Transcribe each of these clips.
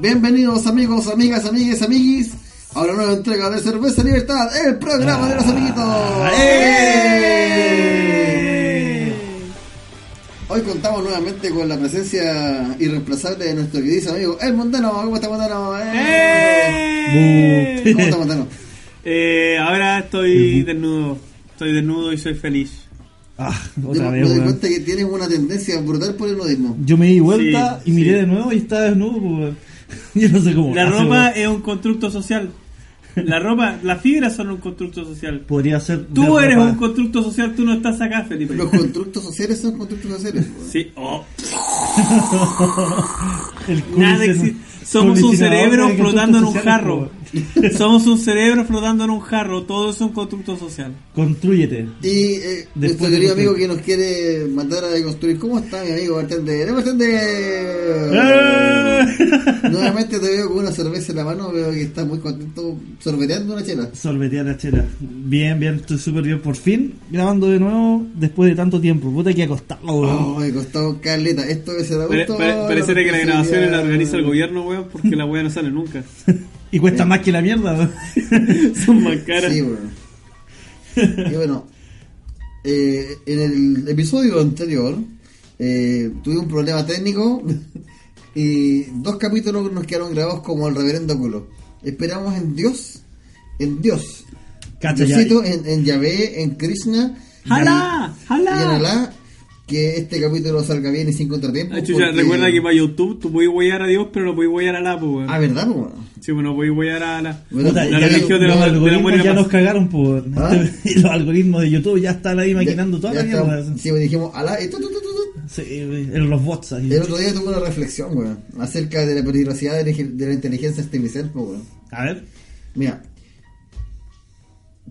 Bienvenidos amigos, amigas, amigues, amiguis a una nueva entrega de Cerveza Libertad, el programa de los amiguitos. ¡Eh! Hoy contamos nuevamente con la presencia irreemplazable de nuestro querido amigo El Mondano. ¿Cómo está Mondano? ¡Eh! ¿Cómo está Mondano? Eh, ahora estoy desnudo. Estoy desnudo y soy feliz. Ah, Yo otra me vez, doy weón. cuenta que tienes una tendencia brutal por el nudismo. Yo me di vuelta Sí, y miré sí. de nuevo y estaba desnudo, pues, weón. Yo no sé cómo. La ropa es un constructo social. La ropa, las fibras son un constructo social. Podría ser. Tú eres ropa. un constructo social, tú no estás acá, Felipe. Los constructos sociales son constructos sociales. Sí, oh, El nada existe. Somos un cerebro flotando en un jarro. Somos un cerebro flotando en un jarro. Todo es un constructo social. Construyete. Y eh, nuestro querido amigo que nos quiere mandar a construir. ¿Cómo está mi amigo Bartender? ¡Eh, Bartender! Nuevamente te veo con una cerveza en la mano. Veo que estás muy contento sorbeteando una chela. Sorbetear la chela. Bien, bien, estoy súper bien. Por fin grabando de nuevo después de tanto tiempo. Puta que acostado, weón. Oh, costó caleta. Esto que se da Pare- gusto. pare- pareciera que la grabación la organiza el gobierno, weón, porque la weá no sale nunca. Y cuesta más que la mierda. Son más caras. Sí, bueno. Y bueno, eh, en el episodio anterior eh, tuve un problema técnico y dos capítulos nos quedaron grabados como el reverendo culo. Esperamos en Dios, en Dios. Diosito, en, en Yahvé, en Krishna y- ¡Jalá! y en. Alá, que este capítulo salga bien y sin contratiempo. Ah, chucha, porque- recuerda que para YouTube tú puedes huellar a Dios, pero no puedes huellar a la, pues, weón. Ah, ¿verdad? po? Sí, pues no puedes huellar a la. Bueno, ya- la ya religión de los, la- de la algoritmos ya nos cagaron, por ¿Ah? Los algoritmos de YouTube ya están ahí ya- maquinando toda ya la está. Sí, pues dijimos Alá y tu, tu, tu. Sí, en los bots ahí. El otro día tuve una reflexión, weón, acerca de la peligrosidad de la, de la inteligencia artificial, pues, weón. A ver. Mira,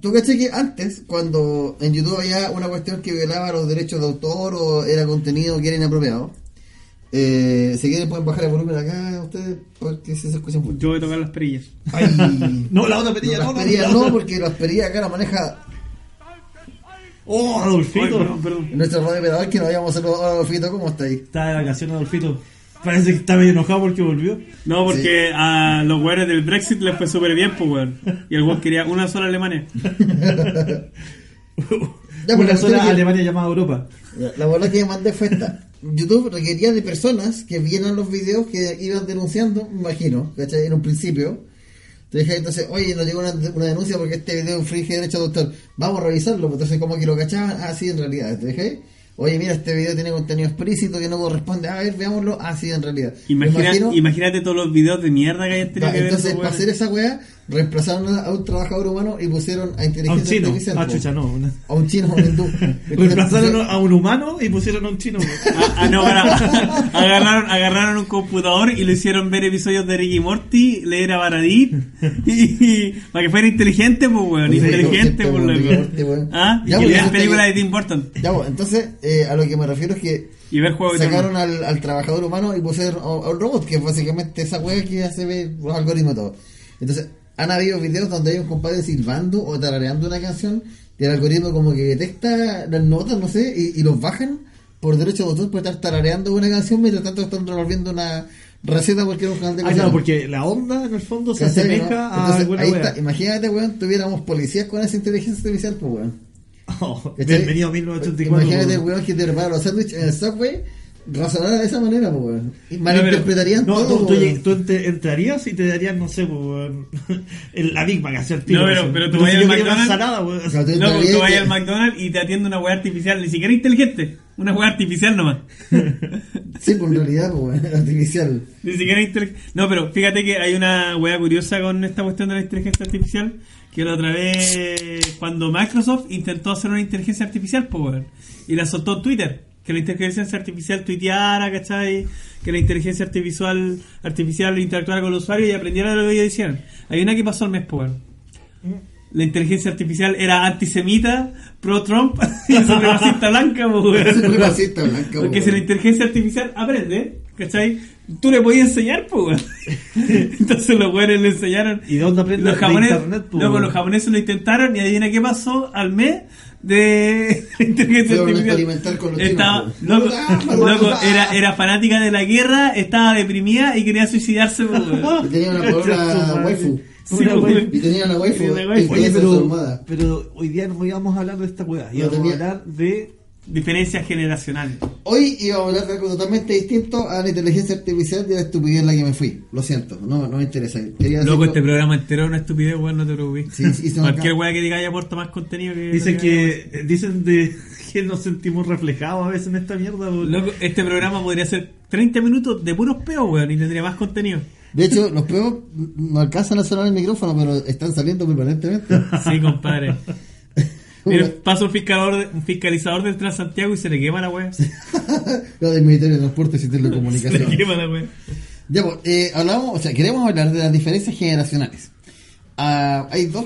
tú caché que antes, cuando en YouTube había una cuestión que violaba los derechos de autor o era contenido que era inapropiado, eh, si quieren pueden bajar el volumen acá ustedes, porque si se escuchan mucho. Yo voy a tocar las perillas. Ay, No, la otra perilla, no, no, las no, perillas la no, porque las perillas acá la maneja Oh, Ay, Adolfito. perdón, perdón. nuestro radio pedal que nos habíamos saludado a Adolfito, ¿cómo está ahí? Está de vacaciones, Adolfito. Parece que está medio enojado porque volvió. No, porque a los weones del Brexit les fue súper bien, pues, weón. Y el weón quería una sola Alemania. Ya, pues, Una sola que- Alemania llamada Europa. La, la verdad que me mandé fue esta. YouTube requería de personas que vieran los videos que iban denunciando, me imagino, ¿cachai? En un principio. Te dije, entonces, oye, nos llegó una, una denuncia porque este video infringe derecho de autor. Vamos a revisarlo. pues, Entonces, como que lo cachaban, ah, sí, en realidad. Te dije, oye, mira, este video tiene contenido explícito que no corresponde. A ver, veámoslo. Ah, sí, en realidad. Me Imagina, imagino- imagínate todos los videos de mierda que hayan tenido Va, que entonces, para hacer esa weá, reemplazaron a, a un trabajador humano y pusieron a A un inteligencia chino. artificial. Ah, chucha, no. A un chino, a un hindú. Reemplazaron a un humano y pusieron a un chino. Ah, ah, no, para, agarraron, agarraron un computador y le hicieron ver episodios de Ricky Morty, leer a Baradit, y, para que fuera inteligente, pues, weón, Sí, inteligente, sí, pues, pues. Morty, weón. Ah, y Ya, pues, ya películas de Tim Burton, Ya, bueno, entonces, eh, a lo que me refiero es que y ver juegos de sacaron al, al trabajador humano y pusieron a, a un robot, que es básicamente esa wea que hace ver los algoritmos y todo. Entonces, han habido videos donde hay un compadre silbando o tarareando una canción y el algoritmo como que detecta las notas, no sé, y, y los bajan por derecho de autor por estar tarareando una canción mientras tanto están revolviendo una receta porque era un canal de Ah, claro, porque la onda en el fondo se ¿Cachai, asemeja no? a alguna ahí está, imagínate, weón, tuviéramos policías con esa inteligencia artificial, pues, weón. Oh, bienvenido a 1984. Imagínate, weón, que te prepara los sándwiches en el subway, razonara de esa manera, pues, weón. Y malinterpretarían No, todo, tú, tú, tú ent- entrarías y te darían, no sé, pues, la Big Mac, tiro. No, pero- pero tú yo al McDonald's- No, tú vayas te- al McDonald's y te atiende una weá artificial, ni siquiera inteligente, una weá artificial nomás. Sí, pues en realidad, pues, artificial. Ni siquiera inteligente. No, pero fíjate que hay una weá curiosa con esta cuestión de la inteligencia artificial. Que la otra vez, cuando Microsoft intentó hacer una inteligencia artificial, pues, weón, y la soltó en Twitter. Que la inteligencia artificial tuiteara, ¿cachai? Que la inteligencia artificial, artificial interactuara con el usuario y aprendiera de lo que ellos decían. Hay una que pasó el mes, pues. La inteligencia artificial era antisemita, pro-Trump y supremacista blanca, pues. Supremacista blanca, Porque weón. si la inteligencia artificial aprende, ¿cachai? Tú le podías enseñar, pues. Entonces los weones le enseñaron. ¿Y de dónde aprende? Los japoneses, internet, pues, luego weón. los japoneses lo intentaron y adivina qué pasó al mes. De inteligencia artificial. experimentar con los Estaba, loco, pues. Loco, ah. era, era fanática de la guerra, estaba deprimida y quería suicidarse. pues. Y tenía una polola waifu. Sí, Una pues, waifu. Y tenía una waifu. Oye, pero, pero hoy día no íbamos a hablar de esta weá. No Íbamos tenía- a hablar de. Diferencias generacionales. Hoy iba a hablar de algo totalmente distinto a la inteligencia artificial y a la estupidez en la que me fui. Lo siento, no, no me interesa. Quería Loco, este programa entero es una estupidez, weón, no te preocupes. Sí, sí, Cualquier weá que diga haya aporta más contenido que. Dicen que. Dicen de que nos sentimos reflejados a veces en esta mierda. weón. Loco, este programa podría ser 30 minutos de puros peos, weón, y tendría más contenido. De hecho, los peos no alcanzan a sonar el micrófono, pero están saliendo permanentemente. Sí, compadre. Pasa un fiscalizador, un fiscalizador del Transantiago y se le quema la wea. Se Lo del Ministerio de Transportes y le Telecomunicaciones. quema la wea. Ya, pues, eh, hablamos, o sea, queremos hablar de las diferencias generacionales. Ah, hay dos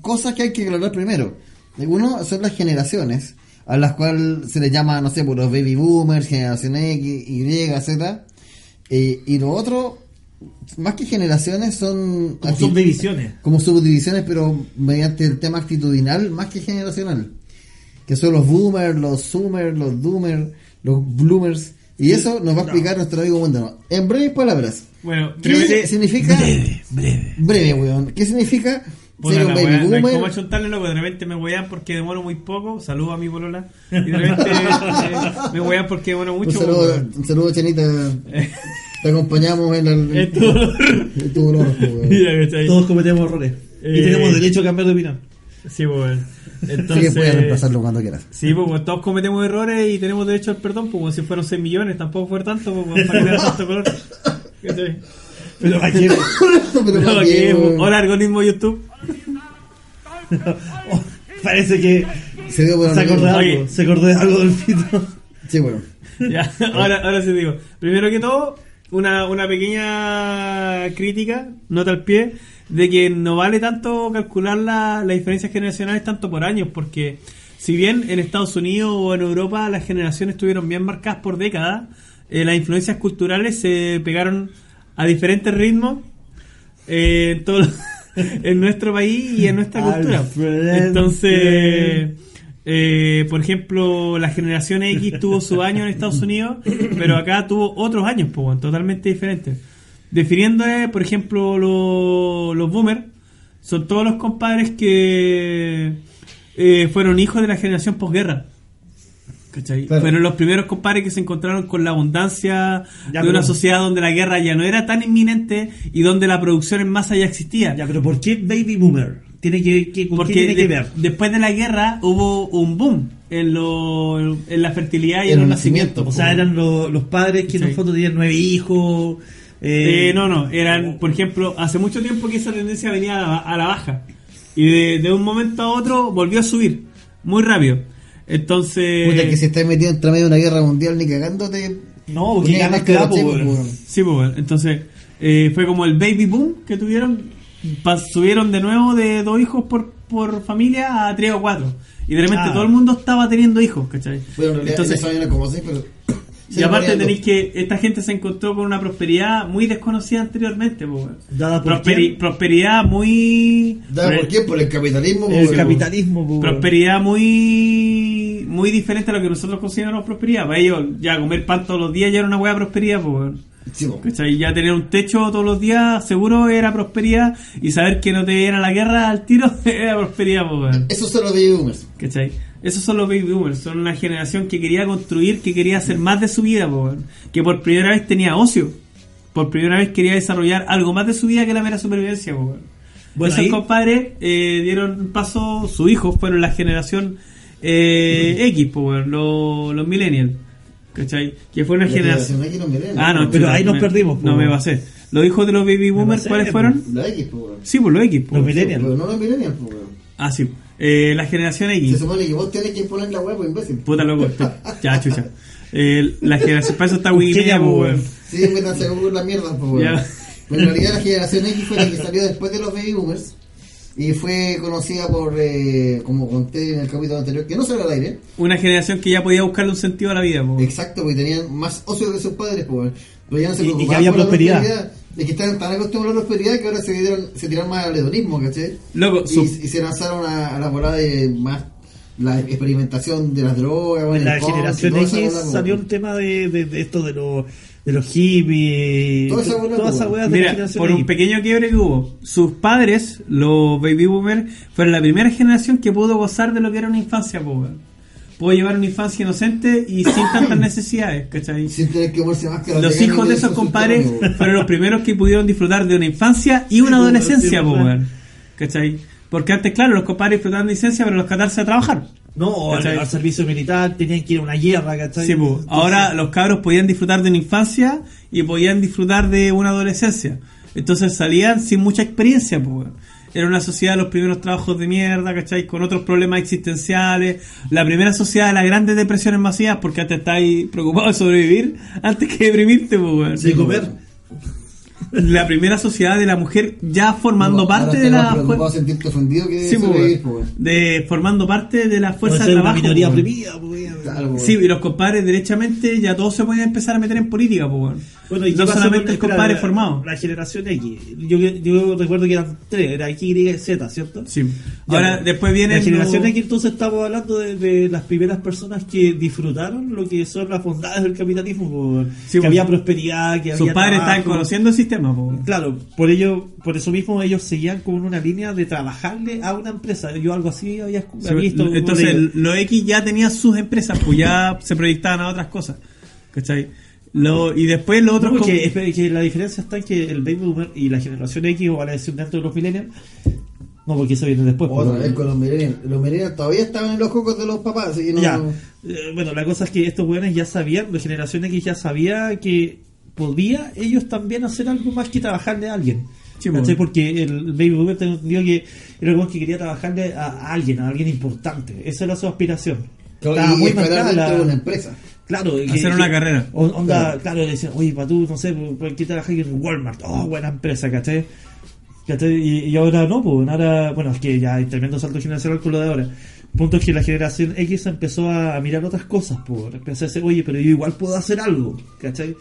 cosas que hay que aclarar primero. Uno son las generaciones, a las cuales se les llama, no sé, por los baby boomers, generación X, Y, Z. Eh, y lo otro, más que generaciones, son, Como acti- subdivisiones. como subdivisiones, pero mediante el tema actitudinal más que generacional. Que son los boomers, los zoomers, los doomers, los bloomers. Y eso nos va a explicar nuestro amigo Wendano. En breves palabras. Bueno, ¿Qué breve, significa? breve, breve. Breve, weón. ¿Qué significa ser un la baby boomer? cómo achuntarle, loco. De repente me wean porque demoro muy poco. Saludo a mi polola. Y de repente eh, me wean porque demoro Un mucho. saludo, un saludo, Chanita. Te acompañamos en el. Es tu dolor. en tu dolor. Todos cometemos errores. Y Eh, tenemos derecho a cambiar de opinión. Sí, que Entonces. puedes reemplazarlo cuando quieras. Sí, pues todos cometemos errores y tenemos derecho al perdón, pues si fueron 6 millones, tampoco fue tanto, pues para que tanto color. Pero ¿para qué? Pero No, ¿para que- qué, weón? Hola, algoritmo YouTube. Oh, parece que Se dio por se acordó de Oye. algo. Se acordó de algo del pito. Sí, bueno. Ya, ahora, ahora sí digo. Primero que todo, una, una pequeña crítica, nota al pie, de que no vale tanto calcular la- las diferencias generacionales tanto por años, porque si bien en Estados Unidos o en Europa las generaciones estuvieron bien marcadas por décadas, eh, las influencias culturales se pegaron a diferentes ritmos eh, en, todo, en nuestro país y en nuestra cultura. Entonces, eh, por ejemplo, la generación X tuvo su año en Estados Unidos, pero acá tuvo otros años, pues, totalmente diferentes. Definiendo, eh, por ejemplo, lo- los boomers, son todos los compadres que eh, fueron hijos de la generación posguerra. ¿Cachai? Claro. Fueron los primeros compadres que se encontraron con la abundancia Ya, de una pero- sociedad donde la guerra ya no era tan inminente y donde la producción en masa ya existía. Ya, pero ¿por qué Baby Boomer? ¿Tiene que, que- ¿Con Porque qué tiene que de- ver? después de la guerra hubo un boom en, lo, en la fertilidad y en, En los nacimientos. O sea, eran lo- los padres que en el fondo tenían nueve hijos. eh, Eh, no, no, eran, por ejemplo, hace mucho tiempo que esa tendencia venía a la, a la baja. Y de, de un momento a otro volvió a subir, muy rápido. Entonces... Puta, que se está metido entre medio de una guerra mundial ni cagándote. No, porque ganas weón. weón. Sí, pues entonces eh, fue como el baby boom que tuvieron. subieron de nuevo de dos hijos por, por familia a tres o cuatro. Y de repente Ah. todo el mundo estaba teniendo hijos, ¿cachai? Bueno, en realidad Entonces, eso era como así, pero. Y aparte tenéis que esta gente se encontró con una prosperidad muy desconocida anteriormente. pues, bueno. Dada por Prosperi- quién? prosperidad muy... ¿Dado por qué? Por el capitalismo. El capitalismo, po, weón. Prosperidad muy muy diferente a lo que nosotros consideramos prosperidad. Para ellos, ya comer pan todos los días ya era una buena prosperidad. Pues. Sí, po. Ya tener un techo todos los días seguro era prosperidad y saber que no te era la guerra al tiro era prosperidad, pues, son los baby boomers. ¿Cachai? Esos son los baby boomers, son una generación que quería construir, que quería hacer más de su vida, weón. que por primera vez tenía ocio, por primera vez quería desarrollar algo más de su vida que la mera supervivencia. weón. Bueno, Esos ahí- compadres eh, dieron paso, sus hijos fueron la generación eh, X, weón, los, los millennials. ¿Cachai? Que fue una La generación... generación. Ah, no, Pero chuta, ahí nos me- perdimos, No po. me pasé. Los hijos de los baby boomers, ¿cuáles po. fueron? La X, po, weón. Sí, pues los X. po. Los millennials. Pero no los millennials, po, weón. Ah, sí. Eh, la generación Se X. supone que vos tenés que imponer la web, imbécil. Puta loco. Ya, chucha. Eh, la generación. Para eso está Wikipedia, weón. Sí, métanse a Google la mierda, po, weón. En realidad la generación X fue la que salió después de los baby boomers. Y fue conocida por, eh, como conté en el capítulo anterior, que no salió al aire. Una generación que ya podía buscarle un sentido a la vida, po. Exacto, porque tenían más ocio que sus padres, po, weón. Pero ya no se Y- y que había prosperidad. Es que estaban tan acostumbrados a la prosperidad que ahora se, dieron, se tiraron más al hedonismo, ¿cachai? Loco, Y, y se lanzaron a, a la volada de más la experimentación de las drogas, bueno, En la el country, generación X salió el tema de, de, de esto de los de los hippies, Toda esa de la generación por un pequeño quiebre que hubo, sus padres, los baby boomers, fueron la primera generación que pudo gozar de lo que era una infancia, po, Pudo llevar una infancia inocente y sin tantas necesidades, ¿cachai? Sin tener que ponerse máscara. Los hijos de esos compadres fueron los primeros que pudieron disfrutar de una infancia y una Sí, pues, adolescencia, pues. weón. ¿Cachai? Porque antes, claro, los compadres disfrutaban de licencia, pero los catarse a trabajar. No, o al, al servicio militar tenían que ir a una guerra, ¿cachai? Sí, po. ahora los cabros podían disfrutar de una infancia y podían disfrutar de una adolescencia. Entonces salían sin mucha experiencia, weón. Era una sociedad de los primeros trabajos de mierda, ¿cachai? Con otros problemas existenciales. La primera sociedad de las grandes depresiones masivas, porque antes estáis preocupado de sobrevivir antes que deprimirte, weón. De comer. La primera sociedad de la mujer ya formando parte de la de sentirte ofendido que Sí, sobrevivir, po, weón. de formando parte de la fuerza de trabajo. minoría oprimida, pues, po, Sí, y los compadres derechamente ya todos se pueden empezar a meter en política, pues bueno. ¿y no solamente el compadre espera, formado. La generación X. Yo, yo recuerdo que eran tres, era X, Y, Z, ¿cierto? Sí. Ya, Ahora, pues, después viene La generación X, entonces estamos hablando de, de las primeras personas que disfrutaron lo que son las bondades del capitalismo, Sí, que pues. había prosperidad, que Sus había padres están conociendo el sistema, Claro, por ello, por eso mismo ellos seguían como en una línea de trabajarle a una empresa. Yo algo así había, Sí, visto. entonces, los X ya tenían sus empresas, pues ya se proyectaban a otras cosas. ¿Cachai? Lo, y después los otros. No, com- que, espera, que la diferencia está en que el baby boomer y la generación X, o vale decir dentro de los millennials, no, porque eso viene después. Otra pues, vez con los millennials. Los millennials todavía estaban en los cocos de los papás. así que no- Ya. Eh, bueno, la cosa es que estos weones ya sabían, la generación X ya sabía que podía ellos también hacer algo más que trabajarle a alguien. Sí, ¿Cachai? bueno. Porque el baby boomer tengo entendido que era el que quería trabajarle a, alguien, a alguien importante. Esa era su aspiración. Claro, Estaba y muy marcada la- de una empresa. Claro, Hacer una carrera. o- Onda, Claro. claro, le decían, oye, para tú, no sé, ¿por qué trabajas en Walmart? Oh, buena empresa, ¿cachai? Y, y ahora no, pues ahora, bueno, es que ya hay tremendo salto generacional con lo de ahora. El punto es que la generación X empezó a, a mirar otras cosas, pues empezó a decir, oye, pero yo igual puedo hacer algo, ¿cachai?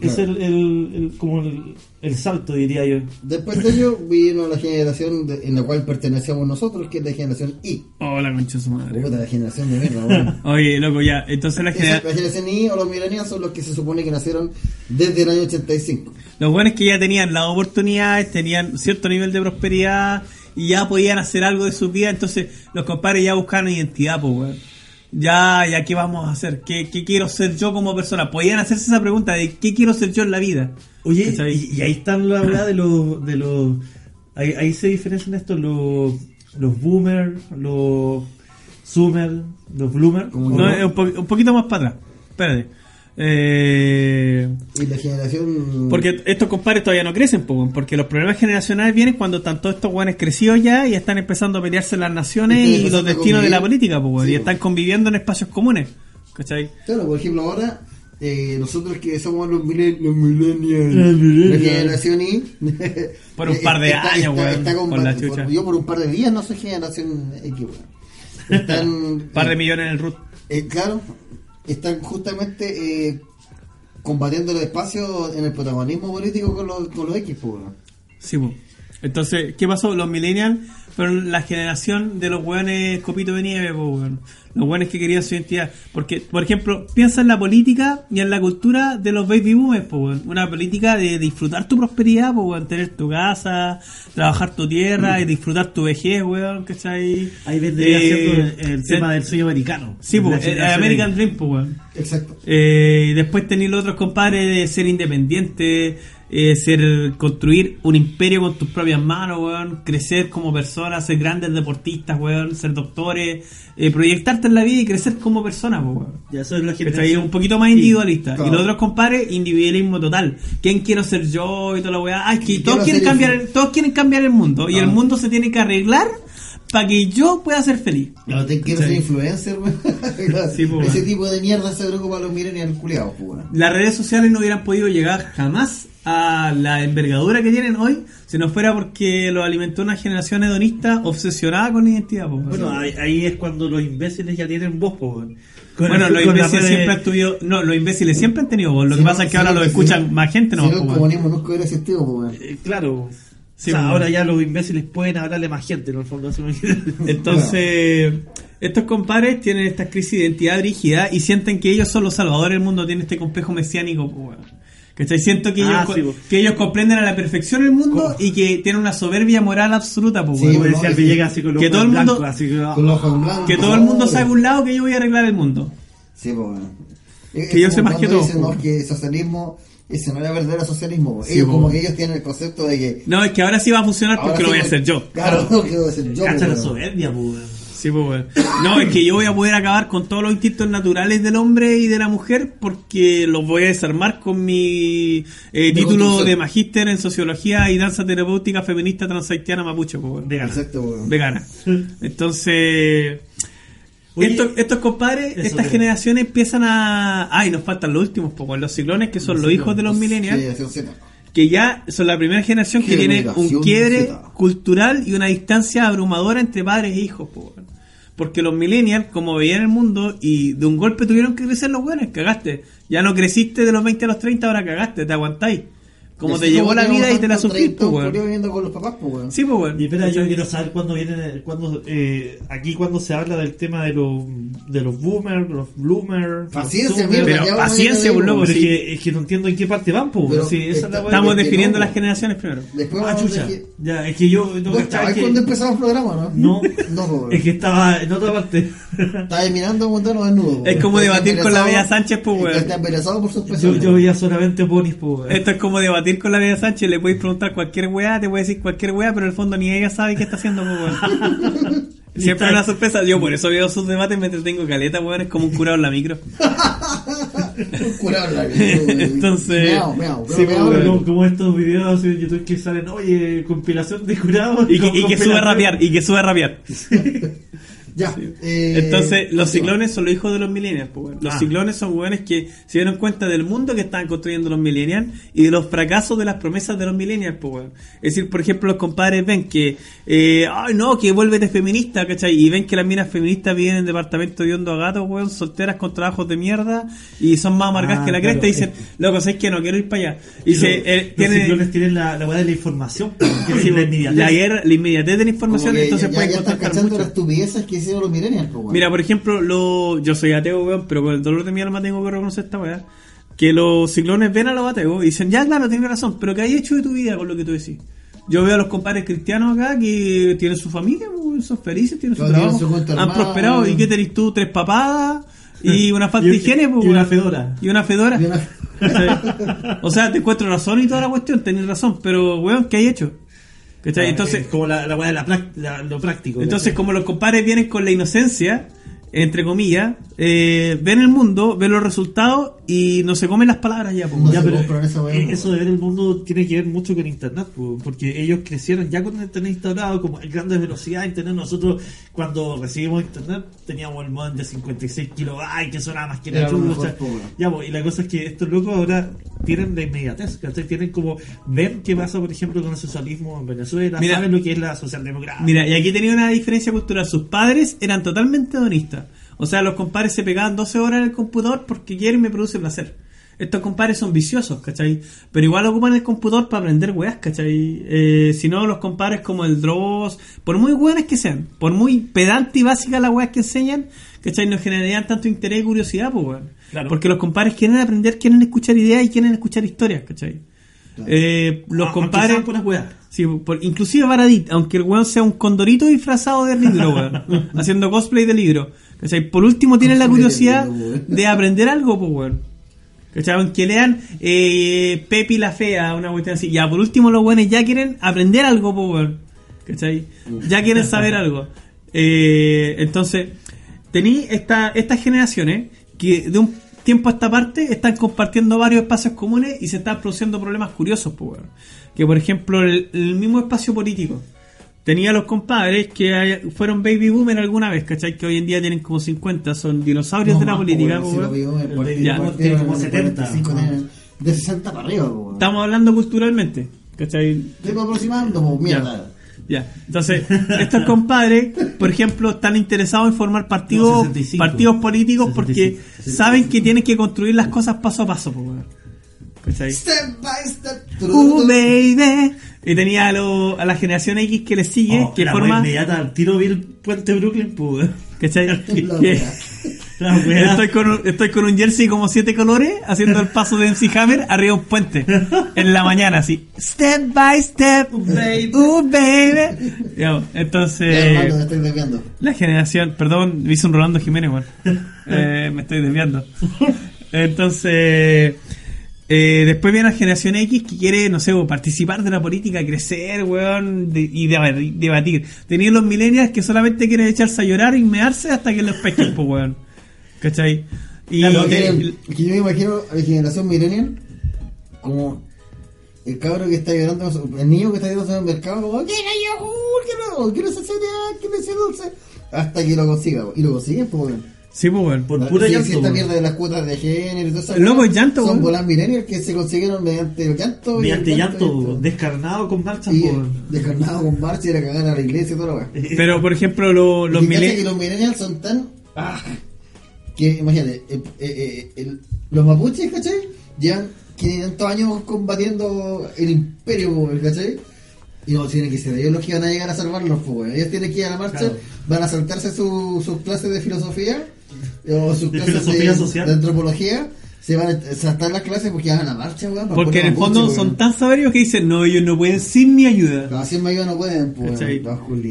Ese es el, el- el- como el, el salto, diría yo. Después de ello vino la generación de- en la cual pertenecemos nosotros, que es la generación I. Oh, la concha de su madre. Puta, la generación de mierda, weón. Oye, loco, ya. Entonces, la genera- La generación I o los millennials son los que se supone que nacieron desde el año 85. los buenos que ya tenían las oportunidades, tenían cierto nivel de prosperidad y ya podían hacer algo de su vida. Entonces, los compadres ya buscaban identidad, pues, weón. Ya, ya, ¿qué vamos a hacer? ¿Qué, ¿Qué quiero ser yo como persona? Podían hacerse esa pregunta de ¿qué quiero ser yo en la vida? Oye, y, y ahí están la verdad de los... De los ahí, ahí se diferencian estos los, los boomers, los zoomers, los bloomers. Como ¿o No, no? un, po- un poquito más para atrás. Espérate. Eh, Y la generación. porque estos compadres todavía no crecen, porque los problemas generacionales vienen cuando están todos estos guanes crecidos ya y están empezando a pelearse las naciones y los destinos de la política, Sí, y están conviviendo en espacios comunes. ¿Cachai? Claro, por ejemplo, ahora. eh, nosotros que somos los, millen- los millennials, la generación I, Por un par de años, weón, con- por la por- chucha. yo por un par de días no soy generación X, weón. Están, par de millones en el root. Eh, claro, están justamente eh, combatiendo el espacio en el protagonismo político con los, con los X, pues, weón. Sí, po. Entonces, ¿qué pasó? Los millennials fueron la generación de los hueones copito de nieve, po, weón. Los hueones que querían su identidad. Porque, por ejemplo, piensa en la política y en la cultura de los baby boomers, po, weón. Una política de disfrutar tu prosperidad, po, weón. Tener tu casa, trabajar tu tierra y disfrutar tu vejez, weón, ¿cachai? Ahí vendría Eh, siendo el, el ser- tema del sueño americano. Sí, po, el generación American. Dream, po, weón. Exacto. Eh, después tenéis los otros compadres de ser independiente, eh, ser construir un imperio con tus propias manos, weón, crecer como persona, ser grandes deportistas, weón, ser doctores, eh, proyectarte en la vida y crecer como persona, weón. Ya es la generación. Un poquito más individualista. Y los otros compadres, individualismo total. ¿Quién quiero ser yo y toda la weá? Ah, es que todos quieren cambiar, el, todos quieren cambiar el mundo. Y Ah. el mundo se tiene que arreglar para que yo pueda ser feliz. No, te quiero ser influencer. Sí, Ese tipo de mierda se preocupa a los millennials culiados, las redes sociales no hubieran podido llegar jamás a la envergadura que tienen hoy si no fuera porque lo alimentó una generación hedonista obsesionada con la identidad. po. Bueno, ahí, ahí es cuando los imbéciles ya tienen voz, po, Bueno, los con las imbéciles siempre han tenido, no, los imbéciles siempre han tenido voz. Lo Si que no- pasa es que si ahora no- lo escuchan más gente, no. Si po, el nunca hubiera existido, pues. Eh, claro. Sí, o sea, bueno. ahora ya los imbéciles pueden hablarle más gente, el fondo. Entonces, Estos compadres tienen esta crisis de identidad rígida y sienten que ellos son los salvadores del mundo, tienen este complejo mesiánico. weón. ¿Cachai? Siento que, Ah, ellos, sí, que ellos comprenden a la perfección el mundo ¿Cómo? y que tienen una soberbia moral absoluta. po, Sí. Como no, decía. Villegas, así con los Que todo el mundo- blancos, así ah, blanco. que todo el mundo sabe un lado que yo voy a arreglar el mundo. Sí, pues Que es yo sé más que todo, Dicen, no, que el socialismo, ese no era verdadero socialismo. Sí, ellos, po. como que ellos tienen el concepto de que. No, es que ahora sí va a funcionar porque lo sí voy a hacer yo. Claro, no, que lo voy a hacer yo. Cacha la soberbia, pues. Sí, pues, weón. No, es que yo voy a poder acabar con todos los instintos naturales del hombre y de la mujer porque los voy a desarmar con mi eh, título de magíster en sociología y danza terapéutica feminista transhaitiana mapuche, pues, weón. Vegana. Exacto, weón. vegana. Entonces, Oye, estos, estos compadres, estas generaciones empiezan a... Ay, nos faltan los últimos, pues, los ciclones que son Los los hijos de los millennials. que ya son la primera generación que tiene un quiebre Z. cultural y una distancia abrumadora entre padres e hijos, weón. Porque los millennials, como veían el mundo y de un golpe tuvieron que crecer los buenos, cagaste. Ya no creciste de los 20 a los 30, ahora cagaste, te aguantáis. Como te así llegó la vida y te la sufrís, treintones weón. viviendo con los papás, pues, weón. Sí, pues, weón. Y espera, yo quiero saber cuándo viene, cuándo, eh, aquí cuando se habla del tema de los, de los boomers, los bloomers. Paciencia, mierda, Pero paciencia, por loco, weón. Es, que, es que no entiendo en qué parte van, pues. Pero sí, esa es la está- weá. Estamos definiendo no, las generaciones primero. Después Ah, vamos a chucha. Ya, es que yo no ¿Vos cachaba estabas que- cuando empezamos el programa, no? No, No, weón. es que estaba en otra parte. Estaba mirando un montón desnudo. Es como weón. debatir con la Bella Sánchez, pues, weón. Está embelesado por sus yo veía solamente ponis, pues. Esto es como debatir con la Bella Sánchez, le podéis preguntar cualquier weá, te puede decir cualquier weá, pero en el fondo ni ella sabe qué está haciendo, pues, weón. Siempre es una sorpresa. Yo por eso veo sus debates, me entretengo caleta, weón, es como un curado en la micro. Un curado en la weón. Entonces- Meao, meao, Sí, meao, como, meao. como- como estos videos en YouTube que salen, oye, compilación de curados. Y que, con y que sube a rapear, y que sube a rapear. Ya. eh, Entonces, los ciclones son los hijos de los millennials. pues. Los Ah. ciclones son weones que se dieron cuenta del mundo que estaban construyendo los millennials y de los fracasos de las promesas de los millennials. Pues, weón. Es decir, por ejemplo, los compadres ven que, eh, ay no, que vuélvete feminista, ¿cachai? Y ven que las minas feministas viven en departamento de hondo a gato, weón, solteras con trabajos de mierda y son más amargas Ah, que la claro, cresta y dicen, es- loco, ¿sabes que No quiero ir para allá. Y se, eh, los ciclones tienen la, la weá de la información, sí, la inmediatez. la guerra, la inmediatez de la información, entonces ya, pueden ya están mucho. las estupideces que hicieron los millennials, pues. Mira, por ejemplo, lo, yo soy ateo, weón, pero con el dolor de mi alma tengo que reconocer esta weá. Que los ciclones ven a los ateos y dicen, ya claro, tienes razón, pero ¿qué hay hecho de tu vida con lo que tú decís? Yo veo a los compadres cristianos acá que tienen su familia, weón, son felices, tienen su trabajo, su han prosperado. weón. ¿Y qué tenés tú? Tres papadas y una falta de higiene, pues, y una fedora. Y una fedora. Y una- ¿Cachai? o sea, te encuentro razón y toda la cuestión, tenés razón, pero weón, ¿qué hay hecho? ¿Cachai? Ah, Entonces, es como la, la weá de la prac- la- lo práctico. entonces, como los compadres vienen con la inocencia, entre comillas, eh, ven el mundo, ven los resultados y no se comen las palabras ya. No pero eh, eso de ver el mundo tiene que ver mucho con internet, po, porque ellos crecieron ya con el internet instalado, como en grandes velocidades internet. Nosotros, cuando recibimos internet, teníamos el modem de 56 kilobytes, que sonaba más que la chucha. Ya, po, y la cosa es que estos locos ahora tienen la inmediatez, ¿cachai? Tienen como ven qué pasa, por ejemplo, con el socialismo en Venezuela, Mira. saben lo que es la socialdemocracia. Mira, y aquí tenía una diferencia cultural. Sus padres eran totalmente hedonistas. O sea, los compadres se pegaban 12 horas en el computador porque quieren y me produce placer. Estos compadres son viciosos, ¿cachai? Pero igual ocupan el computador para aprender weas, ¿cachai? Eh, si no, los compadres como el Dross, por muy buenas que sean, por muy pedante y básica las weas que enseñan, ¿cachai? No generarían tanto interés y curiosidad, pues, weón. Claro. Porque los compadres quieren aprender, quieren escuchar ideas y quieren escuchar historias, ¿cachai? Eh, los Ah, compadres... sean puras weas. Sí, por, inclusive Baradit, aunque el weón sea un condorito disfrazado de libro, weón, haciendo cosplay de libro. ¿cachai? Por último tienen la curiosidad de aprender algo, pues weón. ¿Cachai? Aunque lean eh, Pepi la Fea, una cuestión así. Ya, por último los weones ya quieren aprender algo, pues weón. ¿Cachai? Ya quieren saber algo. Eh, entonces, tení esta, estas generaciones que de un tiempo a esta parte están compartiendo varios espacios comunes y se están produciendo problemas curiosos, pues, weón. Que por ejemplo, el, el mismo espacio político. Tenía los compadres que fueron baby boomer alguna vez, ¿cachai? Que hoy en día tienen como 50, son dinosaurios No de la po, política, pues, como en el 70, 45, ajá. de- De 60 para arriba, po, weón. Estamos hablando culturalmente, ¿cachai? Estoy aproximando, po, mierda. Ya, entonces, estos compadres, por ejemplo, están interesados en formar partidos, No, 65. partidos políticos porque 65. saben que tienen que construir las cosas paso a paso, pues. ¿Cachai? Step by step. Uh, baby. Y tenía a, lo- a la generación X que le sigue, Oh, que la forma. inmediata tiro vi el puente Brooklyn, pues. ¿Cachai? Que-. La. Estoy con, un, estoy con un jersey como siete colores haciendo el paso de MC Hammer arriba de un puente en la mañana así step by step Baby. uh baby Ya, entonces hermano, me estoy desviando. la generación perdón me hizo un Rolando Jiménez weón. Eh, me estoy desviando entonces eh, después viene la generación X que quiere, no sé, participar de la política, crecer, weón, de- y deba- debatir. Tenía los millennials que solamente quieren echarse a llorar y mearse hasta que los pesquen, pues, weón. ¿Cachai? Y Claro, que, eh, que yo me imagino a la generación millennial como el cabro que está llorando, el niño que está llorando en el mercado, como, quiero yogur, quiero, quiero esa cereal, quiero ese dulce, hasta que lo consiga, y lo consiguen, pues, weón. sí, pues, weón. Por pura Sí, llanto, sí, esta mierda de las cuotas de género y todo eso. Loco, es llanto, Son bolas millennials que se consiguieron mediante el llanto. Mediante el llanto, descarnado con marchas, Y weón. descarnado con marcha y era cagar a la iglesia y toda la weá. Pero, por ejemplo, lo- los que millennials... los millennials son tan. ah, que imagínate, eh, eh, eh, el- los mapuches, ¿cachai? Llevan 500 años combatiendo el imperio, ¿cachai? Y no tienen que ser ellos los que van a llegar a salvarlos, pues. Ellos tienen que ir a la marcha, Claro. van a saltarse su- sus clases de filosofía o sus clases filosofía de, social. de antropología. Se van a saltar las clases porque van a la marcha, weón. Porque en el fondo son tan saberios que dicen, no, ellos no pueden sin mi ayuda. Los así en mayo no pueden, pues. El.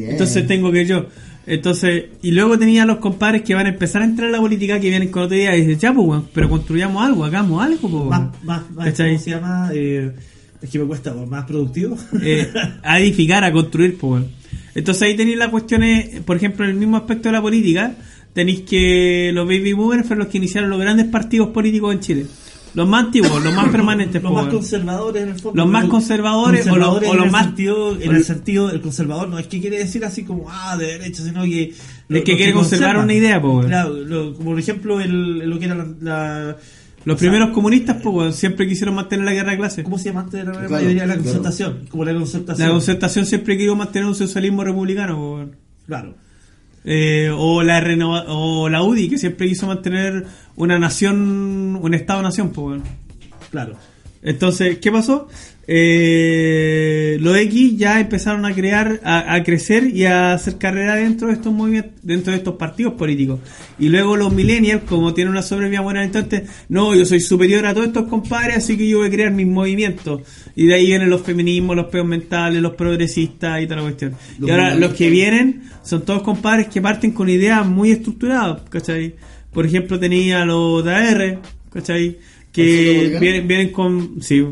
Entonces tengo que yo. Entonces, y luego tenía a los compadres que van a empezar a entrar a la política que vienen con otro día y dicen, ya, pues, pero construyamos algo, hagamos algo, pues, weón". Más, más, más, ¿Cachai? ¿cómo se llama? Eh, es que me cuesta, weón, más productivo. Eh, a edificar, a construir, pues, weón. Entonces ahí tenéis las cuestiones, por ejemplo, en el mismo aspecto de la política, tenéis que los baby boomers fueron los que iniciaron los grandes partidos políticos en Chile. Los más antiguos, los más permanentes, los pues, más weón. conservadores en el fondo. Los más conservadores o los- o más- sentido, en el sentido el conservador no es que quiere decir así como ah de derecha sino que Es que quiere conservar una idea, po, weón. claro lo- como por ejemplo el, lo que era la, la- Los o sea, primeros comunistas, pues, siempre quisieron mantener la guerra de clases. ¿cómo se llama antes de la Claro, mayoría la claro. concertación como la concertación La concertación siempre quería mantener un socialismo republicano, pues, weón. claro Eh, o la renova- o la UDI que siempre quiso mantener una nación un estado nación pues bueno. claro entonces qué pasó eh, los X ya empezaron a crear a, a crecer y a hacer carrera dentro de estos movimientos dentro de estos partidos políticos. Y luego los millennials como tienen una sobrevida buena entonces no yo soy superior a todos estos compadres así que yo voy a crear mis movimientos. Y de ahí vienen los feminismos los peos mentales los progresistas y toda la cuestión. Y ahora los que vienen son todos compadres que parten con ideas muy estructuradas, ¿cachai? Por ejemplo, tenía los de AR, ¿cachai? ¿El Que vienen, vienen con, sí,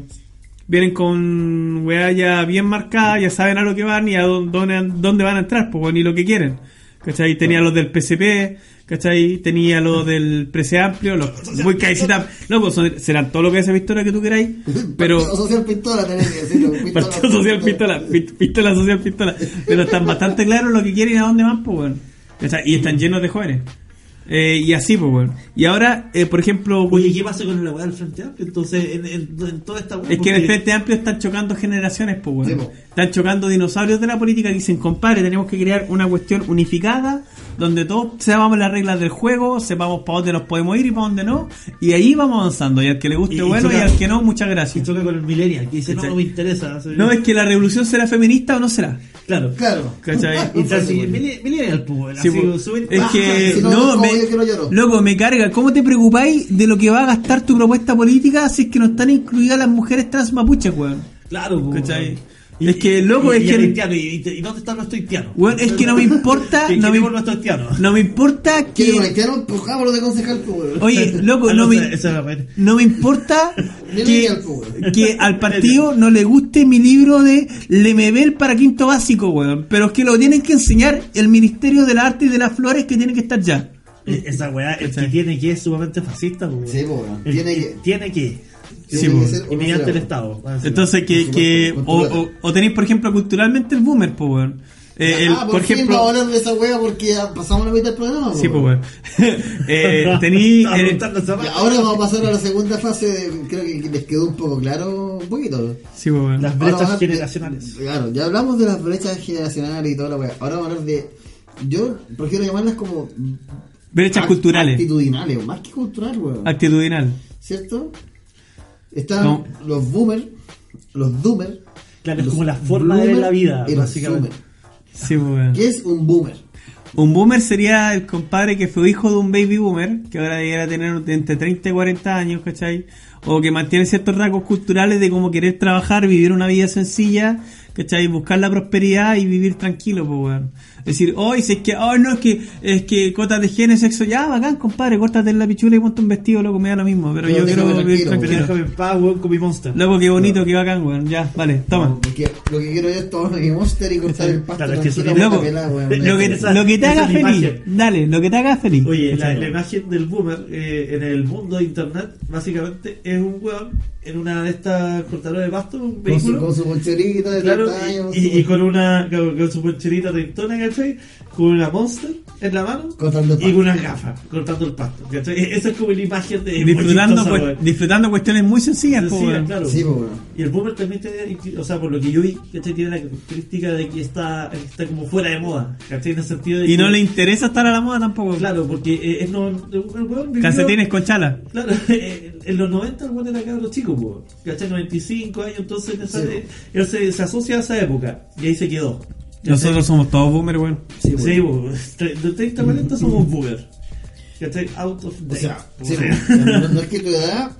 vienen con weá ya bien marcada, ya saben a lo que van y a dónde, dónde- van a entrar, pues, ni lo que quieren, ¿cachai? Tenía los del PCP, ¿cachai? Tenía los del Prese Amplio, los muy cabecitas, no, pues son- serán todo lo que esa pistola que tú queráis, pero... Partido Social Pistola, tenés que decirlo. pistola, Partido Social Pistola, pi- Pistola Social Pistola. Pero están bastante claros lo que quieren y a dónde van, pues, weón. O sea, Y están llenos de jóvenes. Eh, y así, pues, weón. Y ahora, eh, por ejemplo, oye ¿qué pasa con la weá del Frente Amplio? entonces en, en, en toda esta weá es que en el porque- Frente Amplio están chocando generaciones, pues, Sí, weón. Están chocando dinosaurios de la política que dicen, compadre, tenemos que crear una cuestión unificada donde todos sepamos las reglas del juego, sepamos para dónde nos podemos ir y para dónde no. Y ahí vamos avanzando. Y al que le guste, Y- y bueno, y choca- al que no, muchas y gracias. choca con el millennial que dice no, ¿Cachai? no me interesa soy- No, es que la revolución será feminista o no será. claro Claro. ¿Cachai? y así, millennial pues Sí, sube- es que si no, no, me, yo que no lloro. loco, me carga. ¿Cómo te preocupáis de lo que va a gastar tu propuesta política si es que no están incluidas las mujeres trans mapuches, weón? claro pues, ¿Cachai? Weón. Es que, loco, y, es y que- el haitiano, y, y, y dónde está nuestro haitiano Weón, es que no me importa, no me, nuestro haitiano no me importa que... un pujámoslo de concejal, pues, weón. Oye, loco, Ah, no no, me, no me importa que, weón. que al partido no le guste mi libro de Lemebel para quinto básico, weón. Pero es que lo tienen que enseñar el Ministerio de la Arte y de las Flores que tiene que estar ya. Eh, Esa weá, el que tiene que es sumamente fascista, pues, Sí, weón. El Tiene que- que- Tiene que. Sí, o Y no mediante el. Estado. vamos a decirlo. Entonces, que, que o, o, o tenéis, por ejemplo, culturalmente el boomer, pues, weón. Eh, el- ah, por, por fin ejemplo, vamos a hablar de esa wea porque pasamos la mitad del programa. sí, pues, weón. eh, tení, eh, ahora vamos a pasar a la segunda fase. de- creo que les quedó un poco claro, un poquito. sí, pues, weón. Las Ahora brechas vamos a- generacionales. Claro, ya hablamos de las brechas generacionales y toda la wea. Ahora vamos a hablar de. Yo prefiero llamarlas como. Brechas act- culturales, Actitudinales, más que cultural, weón. actitudinal. ¿Cierto? Están No. los boomers, los doomers. Claro, es como la forma de ver la vida, básicamente. Sí, weón. ¿Qué es un boomer? Un boomer sería el compadre que fue hijo de un baby boomer, que ahora debería tener entre 30 y 40 años, ¿cachai? O que mantiene ciertos rasgos culturales de como querer trabajar, vivir una vida sencilla, ¿cachai? Buscar la prosperidad y vivir tranquilo, pues, weón. Decir, hoy si es que, oh, no, es que, es que cotas de género, sexo, ya, bacán, compadre, córtate la pichula y ponte un vestido, loco, me da lo mismo, pero Pero yo quiero vivir tranquilo. Déjame en paz, weón, con mi monster. Loco, qué bonito, qué bacán, weón. Ya, vale, toma. Porque lo que quiero yo es tomar mi monster y cortar el pasto Claro, es que Loco, pelada, weón. lo que, Esa- lo que te haga es feliz, imagen. dale, lo que te haga feliz. Oye, la, imagen del boomer eh, en el mundo de internet, básicamente, es un weón en una de estas cortadoras de pasto, un Con su, vehículo. con su poncherita de Claro, 30 años. y, su- y- y con una con, con su poncherita treintona, ¿cachai? Con una monster en la mano y con unas gafas, cortando el pasto, ¿cachai? E- Esa es como la imagen de disfrutando, chistosa, disfrutando cuestiones muy sencillas, claro. Sí. Y el boomer también tiene, o sea, por lo que yo vi, ¿cachai? Tiene la característica de que está, está como fuera de moda, ¿cachai? En el sentido de Y que- no le interesa estar a la moda tampoco. Claro, porque eh, es no, el Calcetines con chala. Claro, en los 90 el weón era cabro chico, po, ¿cachai? 95 años, entonces Sí, eh, él se, se asocia a esa época y ahí se quedó. Nosotros somos todos boomer, weón. Sí, weón. de 30 a 40 somos boomer. ¿Cachai? Out of date. o sea. no, no es que tu edad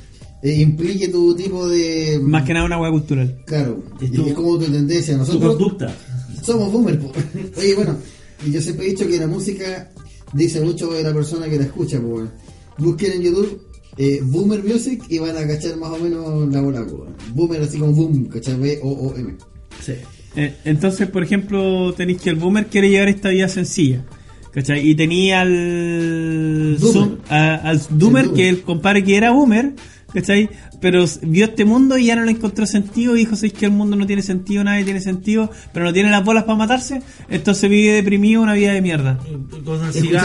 eh, implique tu tipo de. Más que nada una weá cultural. Claro, Es tu- es como tu tendencia. Nosotros conducta. somos boomer. po. Oye, bueno, y yo siempre he dicho que la música dice mucho de la persona que la escucha. po, weón. Busquen en YouTube eh, Boomer Music y van a cachar más o menos la bola. po. Boomer así como boom, ¿cachai? B-O-O-M. Sí. Eh, entonces, por ejemplo, tenéis que el boomer quiere llevar esta vida sencilla. ¿Cachai? Y tenía al, Doomer. Zoom- a- al Doomer. que el compadre que era boomer, ¿cachai? Pero vio este mundo y ya no le encontró sentido y dijo, ¿sabes que el mundo no tiene sentido, nadie tiene sentido, pero no tiene las bolas para matarse? Entonces vive deprimido una vida de mierda. Con Eh, haciendo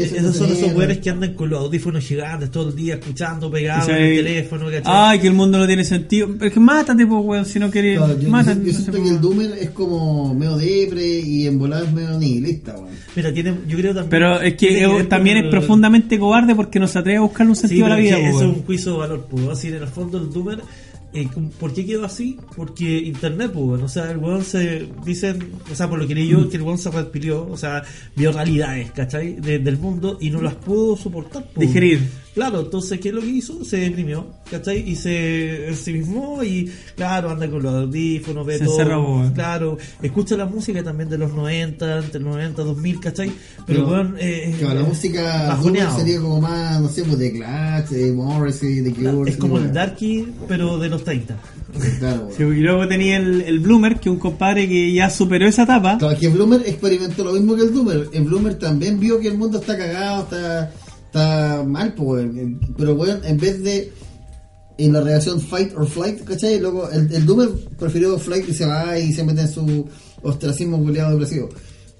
Esos son esos güeyes que andan con los audífonos gigantes todo el día escuchando pegados en el teléfono, ¿cachai? Ay, que el mundo no tiene sentido. Pero es que mátate, pues, weón, si no quieres. Claro, yo, mátate. siento que el. Doomer es como medio depre y en volada es medio nihilista, weón. Mira, tiene, yo creo también. Pero es que también es profundamente cobarde porque no se atreve a buscarle un Sí, sentido a la vida, es es un juicio de valor, pues. Así, en el fondo, el Doomer. eh, ¿Por qué quedó así? Porque internet, pues, o sea, el weón se. Dicen, o sea, por lo que leí Mm. yo, que el weón se repilió, o sea, vio realidades, ¿cachai? De- del mundo y no las pudo soportar, pues. Digerir. Claro, entonces, ¿qué es lo que hizo? Se deprimió, ¿cachai? Y se ensimismó y, claro, anda con los audífonos, ve Se todo. weón. Claro, escucha la música también de los 90, entre los 90 2000, ¿cachai? Pero, Pero, weón, eh, Claro, la eh, música sería como más, no sé, pues de Clash, de Morrissey, de Cure. Es como el Darky, pero de los 30. Claro, Sí, y luego tenía el, el Bloomer, que es un compadre que ya superó esa etapa. Claro, que Bloomer experimentó lo mismo que el Doomer. El Bloomer también vio que el mundo está cagado, está, está mal, pues. Pero, weón, en vez de en la reacción fight or flight, ¿cachai? Luego el, el Doomer prefirió flight y se va y se mete en su ostracismo culiado depresivo.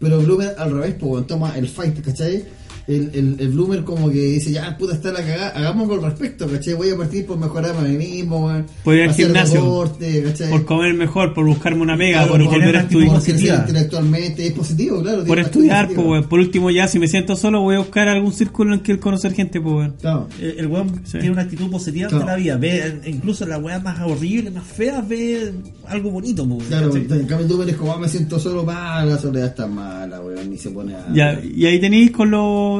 Pero Bloomer al revés, pues, toma el fight, ¿cachai? El, el, el Bloomer como que dice, ya, puta, está la cagada, hagamos con respecto, ¿cachai? Voy a partir por mejorarme a mí mismo. Por ir al gimnasio. Por comer mejor, por buscarme una Claro, por por volver a estudiar. intelectualmente, es positivo, claro. Por estudiar, weón. Por último, ya, si me siento solo, voy a buscar algún círculo en que el conocer gente, pues, weón. Claro. El, el weón Sí. tiene una actitud positiva Claro. ante la vida. Ve, incluso las weas más horribles, más feas, ve algo bonito. po, Claro, ¿cachai? en cambio tú eres como, ah, me siento solo mal, la soledad está mala, weón, ni se pone a... Ya, y ahí tenéis con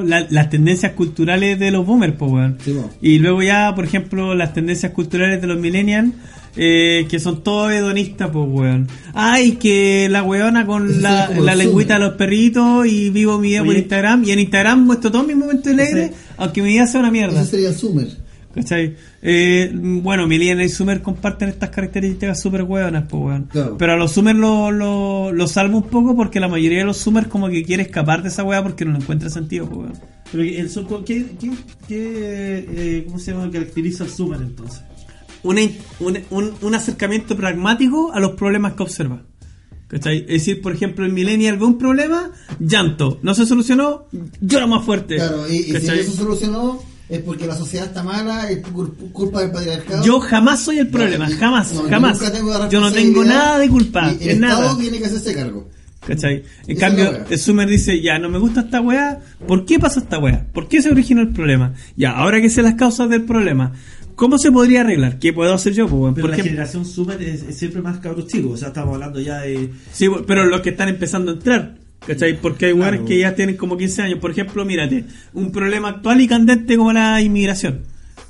la- las tendencias culturales de los boomers, pues, weón. Sí. Y luego ya, por ejemplo, las tendencias culturales de los millennials, eh, que son todos hedonistas, pues, weón. Ay, que la weona con Eso la, la lengüita de los perritos y vivo mi vida por. Instagram. Y en Instagram muestro todos mis momentos alegres, aunque mi vida sea una mierda. Ese sería el Summer. ¿Cachai? Eh, bueno, Millennial y Sumer comparten estas características súper hueonas, pues, weón. Claro. Pero a los Sumer lo, lo, lo salvo un poco porque la mayoría de los Sumer como que quiere escapar de esa weá porque no le encuentra sentido, pues, weón. Pero el, ¿qué, qué, qué, eh, ¿cómo se llama? Caracteriza al Sumer entonces. Una un, un, un acercamiento pragmático a los problemas que observa. ¿Cachai? Es decir, por ejemplo, el Millennial ve un problema, llanto. No se solucionó, llora más fuerte. Claro, y, y si ¿Cachai? eso solucionó es porque la sociedad está mala, es cul- culpa del patriarcado. Yo jamás soy el problema, Y- jamás, no, yo jamás. nunca tengo la Yo no tengo nada de culpa, y el en Estado nada. tiene que hacerse cargo. ¿Cachai? En Esa cambio, Sumer dice, ya, no me gusta esta weá, ¿por qué pasó esta weá? ¿Por qué se originó el problema? Ya, ahora que sé las causas del problema, ¿cómo se podría arreglar? ¿Qué puedo hacer yo? Pues? Pero la generación Sumer es, es siempre más cabros chicos. O sea, estamos hablando ya de. sí, pero los que están empezando a entrar, ¿Cachai? Porque hay weones que ya tienen como 15 años. Por ejemplo, mírate, un problema actual y candente como la inmigración.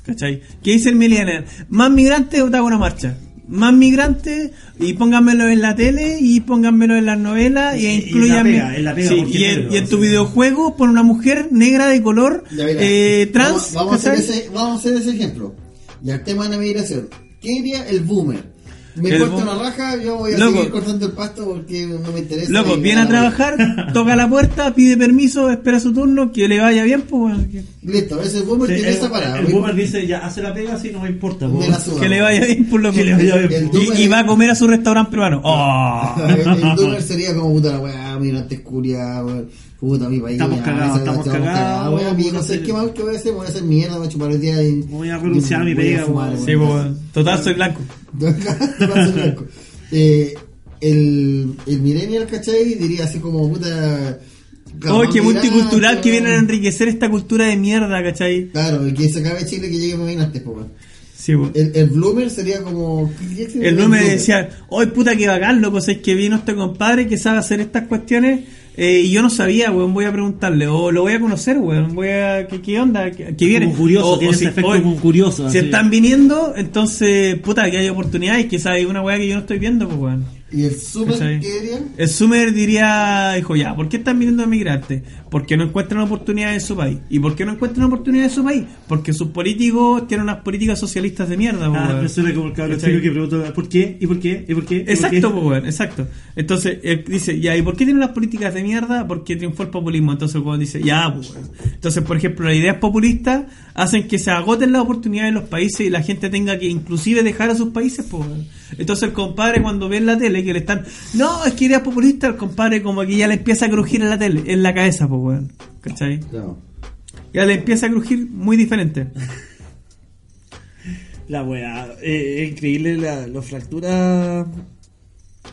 ¿Cachai? ¿Qué dice el millennial? Más migrantes o te hago una marcha. Más migrantes y pónganmelo en la tele y pónganmelo en las novelas y, Y- y pega, Sí, y, en, negro, y en tu videojuego pon una mujer negra de color eh, trans. Vamos, vamos a hacer ese, vamos a hacer ese ejemplo. Y al tema de la migración. ¿Qué diría el boomer? Me El corto una raja, yo voy a Loco. seguir cortando el pasto porque no me interesa. Loco, viene a trabajar, toca la puerta, pide permiso, espera su turno, que le vaya bien, pues Listo, ese boomer Sí, tiene el, esa parada. el boomer dice, ya, hace la pega así, no me importa. po. Me la suda. que le vaya bien por lo Que que le vaya bien. Y, y va a comer a su restaurante peruano. ¡Oh! el, el boomer sería como puta la weá, mira, antes curia, weón. Puta mi país. Estamos cagados, estamos cagados. Amigo, sé sí. qué más que voy a hacer, voy a hacer mierda, me voy a chupar el día y. Voy a renunciar a mi voy pega. Sí, pues, bueno. total, soy blanco. Total, soy blanco. eh, el, el millennial, ¿cachai? Diría así como puta. Oh, qué multicultural que vienen a enriquecer esta cultura de mierda, ¿cachai? Claro, el que se acabe Chile que llegue a antes, weón. Sí. El, el bloomer sería como. ¿qué- qué- El bloomer? decía, hoy puta que bacán, loco, es que vino este compadre que sabe hacer estas cuestiones eh, y yo no sabía, weón, voy a preguntarle, o lo voy a conocer, weón, voy a, ¿qué, qué onda? ¿Qué, qué viene? Como curioso, O- tiene o ese si- efecto como curioso. Si así. están viniendo, entonces, puta, que hay oportunidades, quizás hay una weá que yo no estoy viendo, pues weón. ¿Y el Sumer qué diría? El Sumer diría, dijo, ya, ¿por qué están viniendo emigrantes? Porque no encuentran oportunidades en su país. ¿Y por qué no encuentran oportunidades en su país? Porque sus políticos tienen unas políticas socialistas de mierda, Ah, weón. me suena como el cabrón chico que pregunta, ¿por qué? ¿Y por qué? ¿Y por qué? ¿Y por Exacto, qué? pues, weón, exacto. Entonces, él dice, ya, ¿y por qué tienen las políticas de mierda? Porque triunfó el populismo. Entonces, cuando dice, ya, pues, weón. Entonces, por ejemplo, las ideas populistas hacen que se agoten las oportunidades en los países y la gente tenga que inclusive dejar a sus países, pues, weón. Entonces, el compadre cuando ve en la tele que le están, no, es que ideas populistas, el compadre como que ya le empieza a crujir en la tele, en la cabeza, pues, weón. ¿Cachai? No. Ya le empieza a crujir muy diferente. La weá, eh, es increíble la, las fracturas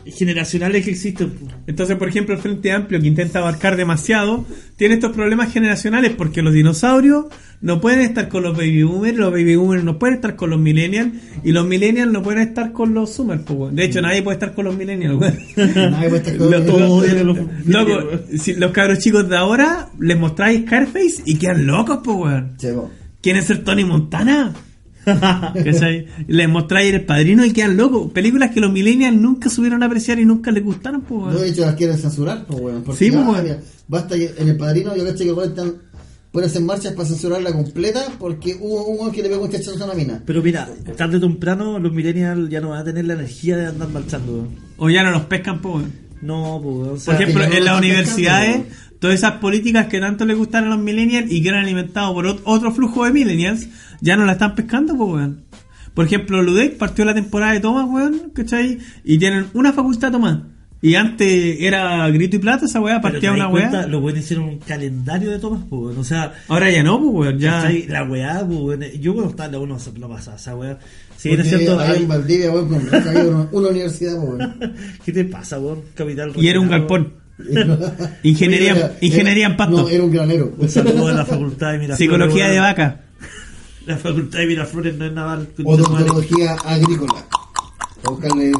generacionales que existen. Entonces, por ejemplo, el Frente Amplio, que intenta abarcar demasiado, tiene estos problemas generacionales porque los dinosaurios no pueden estar con los baby boomers, los baby boomers no pueden estar con los millennials, y los millennials no pueden estar con los zoomers. De hecho, nadie puede estar con los millennials. Nadie puede estar con- Lo- Todos odian a los Loco, si los cabros chicos de ahora les mostráis Scarface y quedan locos, pues, weón. ¿Quieren ser Tony Montana? ¿Cachai? Les mostráis el padrino y quedan locos. Películas que los millennials nunca supieron apreciar y nunca les gustaron, pues, weón. No, de hecho, las quieren censurar, pues, weón. Porque, Sí, pues, ah, mira, Basta, que- en el padrino, yo caché que weón, están. Pueden hacer marchas para censurarla completa porque hubo un que le pegó un chachazo a una mina. Pero mira, tarde o temprano los millennials ya no van a tener la energía de andar marchando. O ya no los pescan, pues, weón. No, pues, o Por ejemplo, no en las universidades, pescando, todas esas políticas que tanto les gustan a los millennials y que eran alimentados por ot- otro flujo de millennials, ya no la están pescando, pues, weón. Por ejemplo, Ludec partió la temporada de Tomás, weón, ¿cachai? Y tienen una facultad Tomás. Y antes era grito y plata, esa weá partía una das weá. cuenta, Los buenos hicieron un calendario de tomas, pues, o sea, Ahora ya no, pues, weón, ya. ¿cachai? la weá, pues, bueno, yo cuando estaba en la uno no pasaba esa weá. Sí, era Porque cierto. ahí en Valdivia, weón, una, una universidad, pues, weón. ¿Qué te pasa, weón? Capital Y era un galpón. Ingeniería, Era- ingeniería en pasto. No, era un granero. Un saludo a la facultad de Miraflores. Psicología de vaca. La facultad de Miraflores no es naval. Odontología agrícola. Buscarle,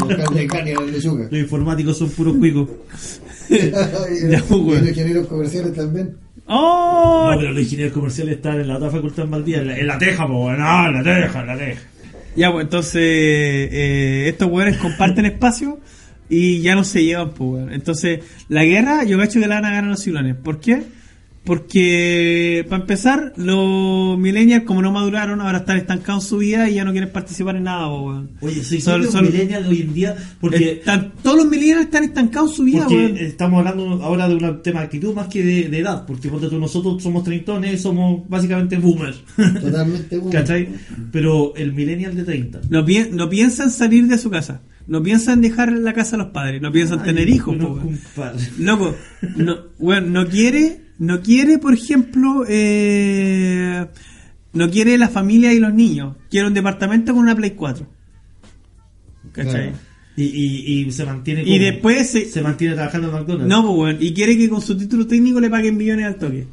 buscarle carne a la lechuga. Los informáticos son puros cuicos. Los ingenieros comerciales también. ¡Oh! No, pero los ingenieros comerciales están en la otra facultad en Valdivia, en la, en la Teja, po, no, en la Teja, en la Teja. Ya, pues entonces eh, estos weones comparten espacio y ya no se llevan, pues. Entonces, la guerra yo cacho que la van a ganar los ciclones. ¿Por qué? Porque, para empezar, los millennials, como no maduraron, ahora están estancados en su vida y ya no quieren participar en nada, weón. Oye, soy Son- son- millennials hoy en día, porque, Están- todos los millennials están estancados en su vida, weón. estamos hablando ahora de un tema de actitud más que de, de edad, porque ponte tú, nosotros somos treintones, somos básicamente boomers. Totalmente bueno. ¿Cachai? Pero el millennial de 30. No, pi- no piensan salir de su casa. No piensan dejar la casa a los padres. No piensan tener hijos, bueno, po, weón. compadre. Loco, no, bueno, no quiere, no quiere, por ejemplo, eh, no quiere la familia y los niños. Quiere un departamento con una Play 4. ¿Cachai? Claro. Y, y, y se mantiene Y después se- se mantiene trabajando en McDonald's. No, pues, weón, y quiere que con su título técnico le paguen millones al toque.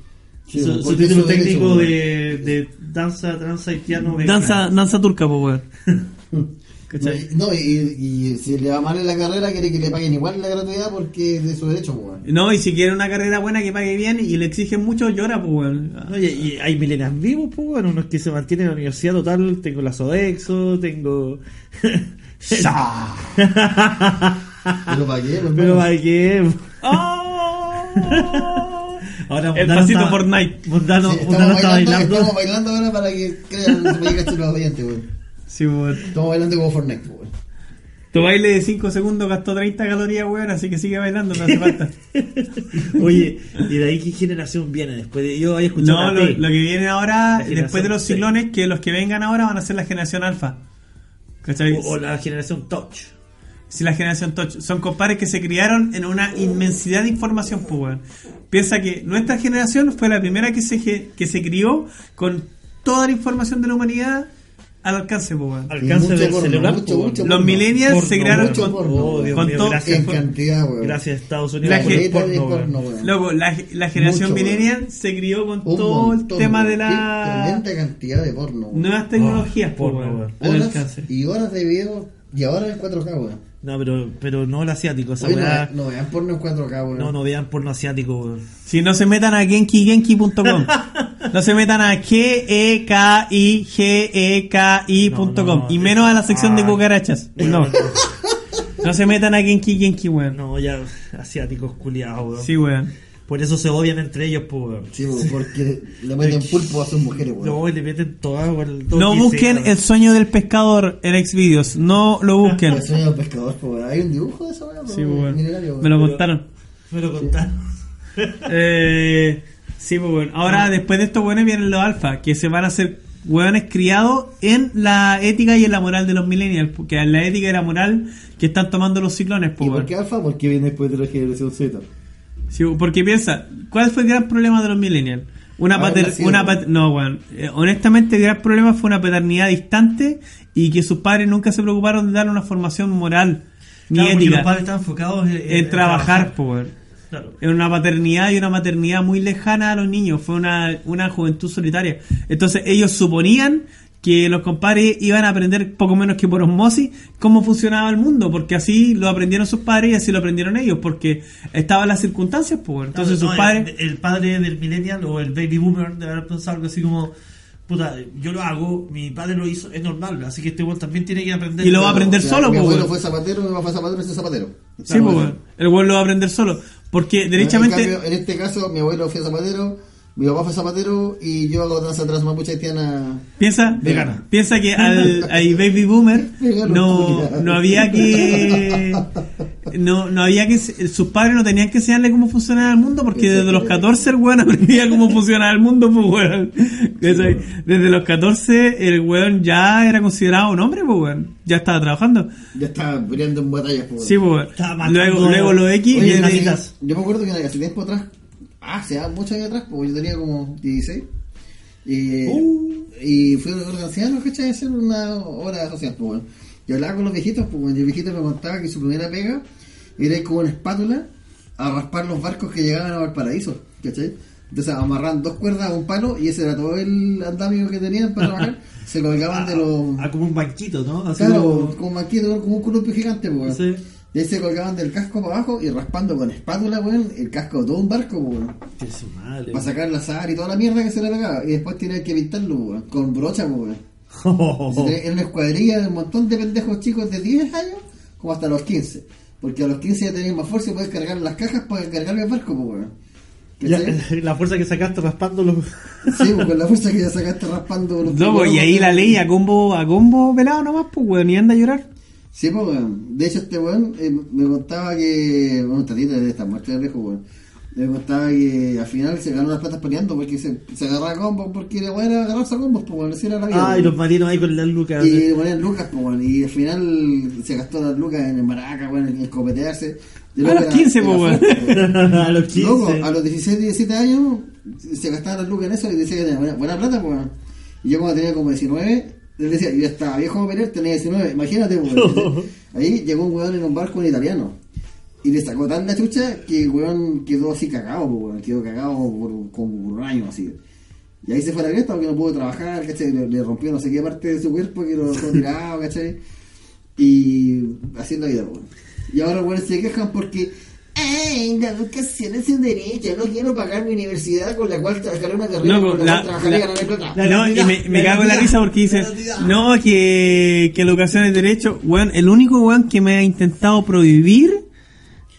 Sí, su, porque título es técnico de, de danza, danza y piano. Danza, danza turca, pues, weón. ¿Cachai? No, y, y si le va mal en la carrera, quiere que le paguen igual la gratuidad porque es de su derecho, pues, weón. No, y si quiere una carrera buena que pague bien y le exigen mucho, llora, pues, weón. Oye, y hay millennials vivos, pues, bueno, unos que se mantienen en la universidad total. Tengo la Sodexo, tengo. Pero para qué, Pero para qué. ¡Oh! Ahora, El Mundano pasito está- Fortnite. Mundano, Sí, Mundano estamos, está bailando, bailando. estamos bailando ahora para que crean los oyentes, weón. Sí, weón. Estamos bailando como Fortnite, weón. Tu baile de 5 segundos gastó 30 calorías, weón, así que sigue bailando, no hace falta. Oye, ¿y de ahí qué generación viene? Después de yo había escuchado. No, lo, que viene ahora, después de los ciclones, que los que vengan ahora van a ser la generación alfa. ¿Cachai? o, o la generación Touch. Si la generación Touch son compadres que se criaron en una inmensidad de información, pues, weón. Piensa que nuestra generación fue la primera que se, que se crió con toda la información de la humanidad al alcance, pues, weón. Alcance del porno, celular. mucho, mucho Los porno. millennials Porno, se criaron mucho con, porno, Oh, Dios con mío, todo. gracias. En cantidad, weón. Gracias, Estados Unidos. La por el porno, porno, weón. Loco, la, la generación Mucho, millennial se crió con Un todo montón, el tema weón. de la Tremenda cantidad de porno, weón. nuevas tecnologías, Oh, porno, weón, weón. al Horas alcance. y horas de video y ahora en 4K, weón. No, pero, pero no el asiático. Esa Oye, no, weá- no vean porno en 4K, weón. No, no vean porno asiático, weón. Si no se metan a genkigenki.com. No se metan a G-E-K-I-G-E-K-I.com. No, no, y menos a la sección de cucarachas. No. No se metan a Genki weón. No, ya asiáticos culiados, weón. Sí, weón. Por eso se odian entre ellos, pues, weón. Sí, weón, porque le meten pulpo a sus mujeres, weón. No, y le meten toda, weón. todo No que busquen sea, el sueño del pescador en Xvideos. No lo busquen. El sueño del pescador, pues, weón. Hay un dibujo de esa weón. Sí, weón. Me lo weón. contaron. Me lo contaron. Eh, sí, pues bueno. Ahora, después de estos weones vienen los alfa, que se van a hacer weones criados en la ética y en la moral de los millennials. Porque en la ética y la moral que están tomando los ciclones, ¿Y pues por weón. qué alfa? Porque viene después de la generación Z. Sí, porque piensa, ¿cuál fue el gran problema de los millennials? Una Haber pater, una weón. pat- no, weón. Eh, honestamente, el gran problema fue una paternidad distante y que sus padres nunca se preocuparon de darle una formación moral ni Claro, ética los padres están enfocados en, en, trabajar, pues, weón. Claro. Era una paternidad y una maternidad muy lejana a los niños. Fue una, una juventud solitaria. Entonces ellos suponían que los compadres iban a aprender poco menos que por osmosis cómo funcionaba el mundo, porque así lo aprendieron sus padres y así lo aprendieron ellos, porque estaban las circunstancias, pues. Entonces No, sus el- padres... El, padre del millennial o el baby boomer de haber pensado algo así como. Puta, yo lo hago, mi padre lo hizo, es normal, así que este weón también tiene que aprender. Y lo va a aprender o sea, solo, Mi pues, abuelo weón. fue zapatero, mi papá fue zapatero, ese zapatero. Sí, pues. El weón lo va a aprender solo. Porque derechamente... En, cambio, en este caso, mi abuelo fue zapatero, mi papá fue zapatero y yo hago danza transmapuche haitiana. Piensa, Vegana. piensa que al, al baby boomer no, no había que no, no había que sus padres no tenían que enseñarle cómo funcionaba el mundo porque desde los 14 el weón aprendía cómo funcionaba el mundo pues weón. Desde los 14 el weón ya era considerado un hombre pues weón ya estaba trabajando Ya estaba peleando en batallas. Pues, sí pues weón. Luego, luego los X Oye, viene- yo me acuerdo que hace tiempo atrás, ah, hace muchos años atrás, porque yo tenía como 16. Y, Uh. y fui a un anciano, ¿cachai? A hacer una hora social, pues bueno. Y hablaba con los viejitos, pues bueno, y el viejito me contaba que su primera pega era ir con una espátula a raspar los barcos que llegaban a Valparaíso, ¿cachai? Entonces amarraban dos cuerdas a un palo y ese era todo el andamio que tenían para trabajar. Se colgaban de los. Ah, como un banquito, ¿no? Así Claro, como- como aquí, como un columpio gigante, pues. Sí. Y ahí se colgaban del casco para abajo y raspando con espátula, weón, el casco de todo un barco, weón. Madre. Para sacar la sal y toda la mierda que se le pegaba. Y después tenían que pintarlo, weón, con brocha, weón. Tenía- Era una escuadrilla de un montón de pendejos chicos de 10 años, como hasta los 15. Porque a los 15 ya tenían más fuerza y podías cargar las cajas para cargar el barco, pues, weón. Ya, la fuerza que sacaste raspándolo. Sí, pues, con la fuerza que ya sacaste raspando los No, pues, y ahí la ley a combo a combo pelado nomás pues weón y anda a llorar Sí, pues, weón. De hecho, este weón eh, me contaba que. Bueno, un tatito de esta muerte de lejos, weón. Me contaba que al final se ganó unas platas peleando porque se, se agarraba a combos porque era agarrarse a combos, pues, weón. Así era la vida. Ah, y los marinos ahí con las lucas. Y le ponían lucas, pues, weón. Y al final se gastó las lucas en el maraca, weón, en escopetearse. A los era- 15, era pues, weón. a los 15. Loco, a los 16, 17 años se gastaban las lucas en eso y decía que tenía buena, buena plata, pues. weón. Y yo cuando tenía como 19, les decía, yo estaba viejo para pelear, tenía 19, imagínate. Ahí llegó un weón en un barco en italiano. Y le sacó tan la chucha que el weón quedó así cagado, weón. Quedó cagado por, como por un año así. Y ahí se fue a la grieta porque no pudo trabajar, ¿cachai? Le, le rompió no sé qué parte de su cuerpo que lo dejó tirado, ¿cachai? y haciendo vida, weón. Y ahora, weón, se quejan porque, ay, la educación es un derecho, no quiero pagar mi universidad con la cual trabajaré una carrera Loco, con la, la- cual trabajaré y la- ganaré plata. La No, y me, me la cago en la risa porque La gratuidad. no, que, que la educación es derecho. Weón, el único weón que me ha intentado prohibir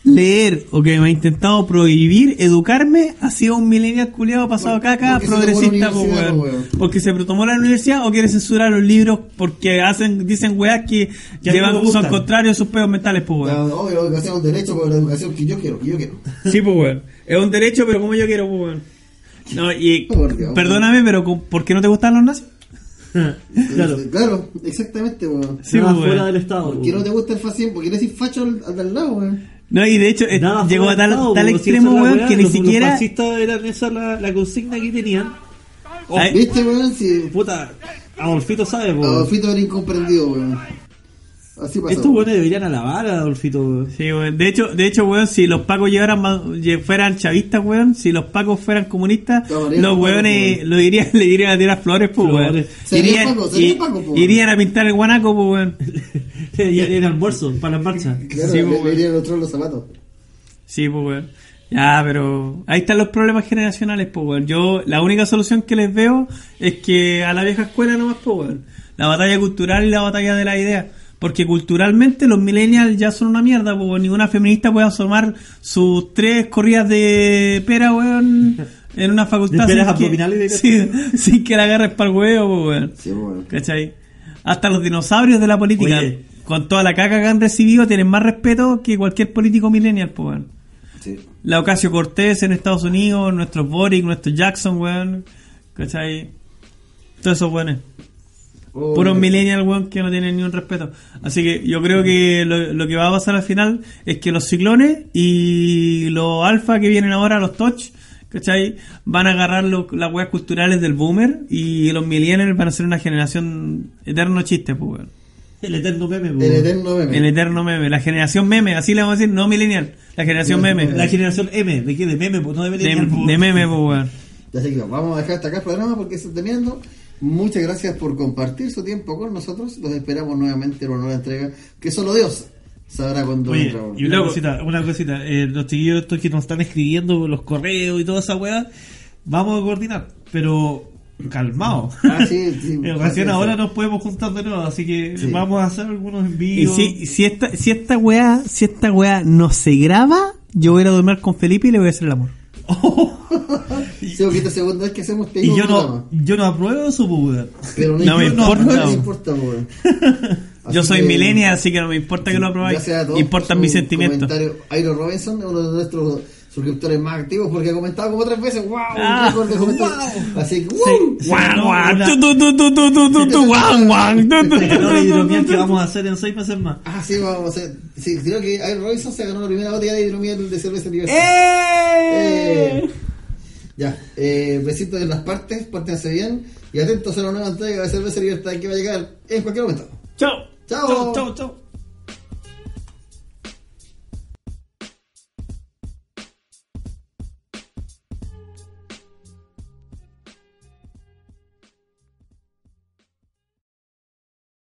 leer o que me ha intentado prohibir educarme ha sido un millennial culiado pasado tomó la progresista, po, weón. po, weón. Porque se tomó la universidad o quiere censurar los libros porque hacen dicen weas que llevan, no son contrarios a sus pedos mentales, po, La, weón. obvio, la educación es un derecho, pero la educación que yo quiero, que yo quiero. Sí, pues, weón. Es un derecho, pero como yo quiero, pues, weón. No, y Dios, perdóname, pero ¿por qué no te gustan los nazis? Claro. Claro, exactamente, weón. Sí, fuera del Estado. ¿Por qué no te gusta el fascismo? ¿Por qué le decís facho al, al lado, weón? No, y de hecho, eh, Nada llegó a tal, del Estado, tal porque si extremo, weón, que ni los- siquiera. Los fascistas eran esa la, la consigna que tenían. Oh, ¿Viste, weón? Si puta, Adolfito sabe, po. Adolfito era incomprendido, weón. Así pasó. Estos buenos deberían alabar a Adolfito. weón. Sí, weón. De hecho, de hecho, weón, si los pacos fueran chavistas, weón, si los pacos fueran comunistas, los weones weón. lo dirían, le dirían a tirar flores, pues, weón. Irían, pacos, serían y- pacos, po. irían a pintar el guanaco, pues, weón. y el almuerzo para las marchas. Claro, Sí, le, irían los otros los zapatos. Sí, pues, weón. Ya, pero ahí están los problemas generacionales, pues, weón. Yo, la única solución que les veo es que a la vieja escuela nomás, pues, weón. La batalla cultural y la batalla de la idea. Porque culturalmente los millennials ya son una mierda, pues. Ninguna feminista puede asomar sus tres corridas de pera, weón, en una facultad. De peras sin que- abdominales, sí, sin que la agarres para el huevo, pues, weón. Sí, weón. ¿Cachai? Hasta los dinosaurios de la política, Oye. Con toda la caca que han recibido, tienen más respeto que cualquier político millennial, pues, weón. Sí. La Ocasio Cortés en Estados Unidos, nuestros Boric, nuestros Jackson, weón. ¿Cachai? Todos esos weones. Oh, Puros weón. millennials, weón, que no tienen ni un respeto. Así que yo creo que lo, lo que va a pasar al final es que los ciclones y los alfa que vienen ahora, los touch, ¿cachai? Van a agarrar lo- las weas culturales del boomer y los millennials van a ser una generación eterno chiste, pues, weón. El eterno meme, po. El eterno meme. El eterno meme, la generación meme, así le vamos a decir, no millennial, la generación meme. La generación M, ¿de qué? De meme, pues no de De, millennial, po. de meme, pues, sé que vamos a dejar hasta acá el programa porque se está terminando. Muchas gracias por compartir su tiempo con nosotros. Los esperamos nuevamente en una nueva entrega que solo Dios sabrá cuándo Oye, y una cosita, una cosita, eh, los chiquillos estos que nos están escribiendo los correos y toda esa weá, vamos a coordinar, pero calmado. Ah, sí, sí. Recién ahora nos podemos juntar de nuevo, así que Sí. vamos a hacer algunos Y envíos. si, si esta, si esta weá, si esta weá no se graba, yo voy a ir a dormir con Felipe y le voy a hacer el amor. Sí, porque esta segunda vez que hacemos este y yo no, yo no apruebo su weón. Pero no, No me importa, no me yo soy que, millennial, así que no me importa que lo aprobáis. Importan por mis sentimientos. comentario. Airo Robinson, uno de nuestros suscriptores más activos porque he comentado como tres veces. ¡Wow! Ah, un de wow. Así que ¡Wow! Sí, ¡Wow! Este este que vamos a hacer en seis meses más. Ah, sí, vamos a hacer. Sí, creo que Air Robinson se ganó la primera botella de hidromiel de cerveza universal. ¡Eh! ya, eh, besitos en las partes, pórtense bien y atentos a la nueva entrega de Cerveza Libertad que va a llegar en cualquier momento. Chao. Chao, chao, chao.